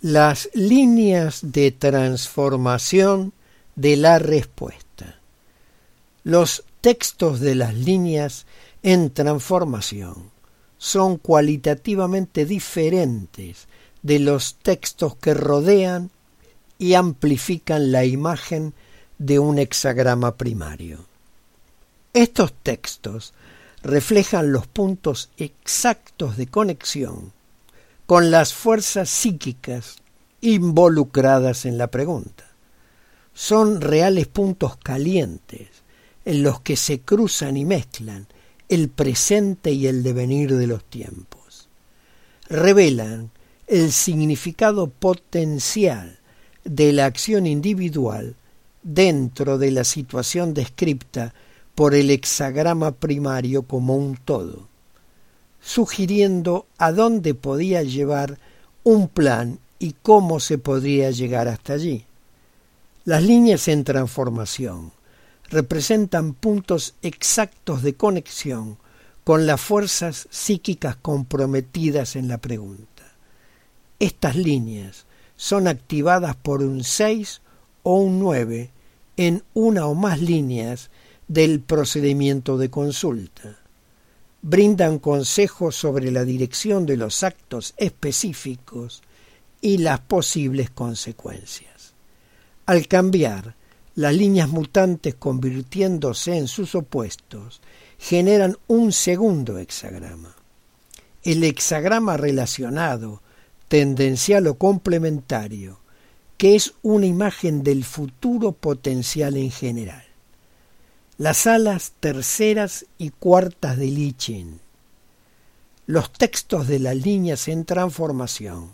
las líneas de transformación de la respuesta. Los textos de las líneas en transformación son cualitativamente diferentes de los textos que rodean y amplifican la imagen de un hexagrama primario. Estos textos reflejan los puntos exactos de conexión con las fuerzas psíquicas involucradas en la pregunta. Son reales puntos calientes en los que se cruzan y mezclan el presente y el devenir de los tiempos. Revelan el significado potencial de la acción individual dentro de la situación descripta por el hexagrama primario como un todo, sugiriendo a dónde podía llevar un plan y cómo se podría llegar hasta allí. Las líneas en transformación representan puntos exactos de conexión con las fuerzas psíquicas comprometidas en la pregunta. Estas líneas son activadas por un 6 o un 9 en una o más líneas del procedimiento de consulta. Brindan consejos sobre la dirección de los actos específicos y las posibles consecuencias. Al cambiar las líneas mutantes convirtiéndose en sus opuestos, generan un segundo hexagrama. El hexagrama relacionado, tendencial o complementario, que es una imagen del futuro potencial en general las alas terceras y cuartas de Lichin. Los textos de las líneas en transformación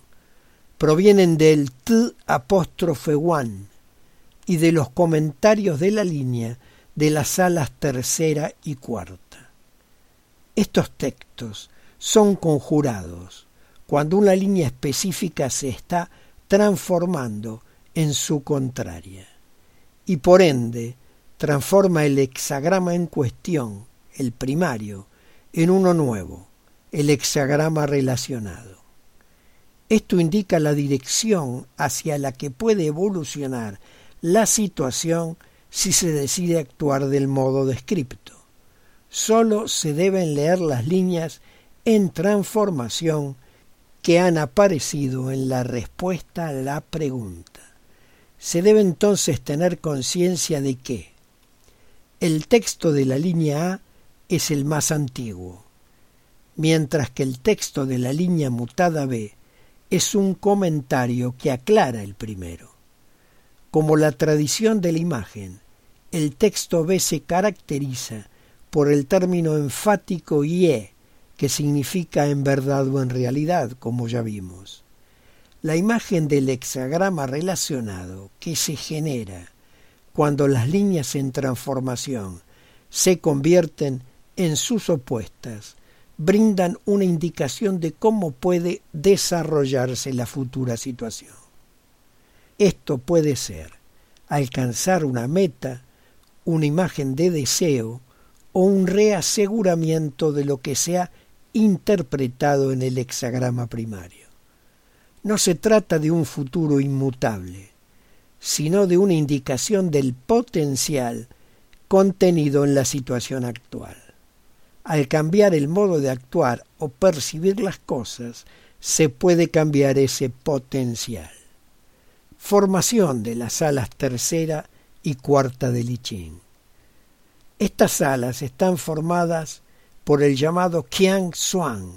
provienen del T apóstrofe one y de los comentarios de la línea de las alas tercera y cuarta. Estos textos son conjurados cuando una línea específica se está transformando en su contraria y por ende transforma el hexagrama en cuestión, el primario, en uno nuevo, el hexagrama relacionado. Esto indica la dirección hacia la que puede evolucionar la situación si se decide actuar del modo descripto. Solo se deben leer las líneas en transformación que han aparecido en la respuesta a la pregunta. Se debe entonces tener conciencia de que el texto de la línea A es el más antiguo, mientras que el texto de la línea mutada B es un comentario que aclara el primero. Como la tradición de la imagen, el texto B se caracteriza por el término enfático IE, que significa en verdad o en realidad, como ya vimos. La imagen del hexagrama relacionado que se genera cuando las líneas en transformación se convierten en sus opuestas, brindan una indicación de cómo puede desarrollarse la futura situación. Esto puede ser alcanzar una meta, una imagen de deseo o un reaseguramiento de lo que se ha interpretado en el hexagrama primario. No se trata de un futuro inmutable, sino de una indicación del potencial contenido en la situación actual. Al cambiar el modo de actuar o percibir las cosas, se puede cambiar ese potencial. Formación de las alas tercera y cuarta de Lichín. Estas alas están formadas por el llamado Qiang Xuan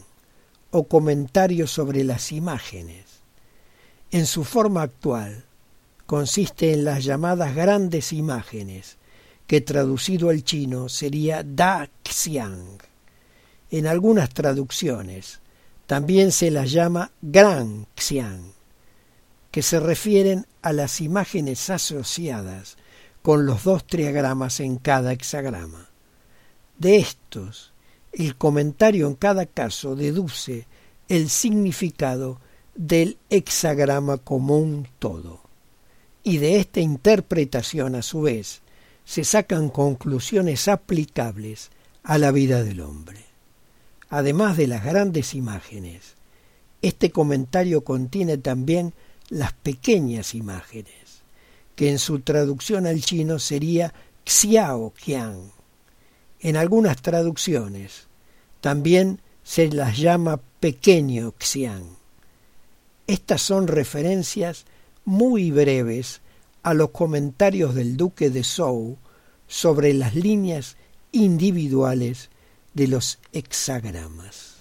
o comentario sobre las imágenes. En su forma actual, consiste en las llamadas grandes imágenes, que traducido al chino sería Da Xiang. En algunas traducciones también se las llama Gran Xiang, que se refieren a las imágenes asociadas con los dos triagramas en cada hexagrama. De estos, el comentario en cada caso deduce el significado del hexagrama común todo y de esta interpretación a su vez se sacan conclusiones aplicables a la vida del hombre. Además de las grandes imágenes, este comentario contiene también las pequeñas imágenes, que en su traducción al chino sería Xiao Qian. En algunas traducciones también se las llama pequeño Xian. Estas son referencias muy breves a los comentarios del duque de Zhou sobre las líneas individuales de los hexagramas.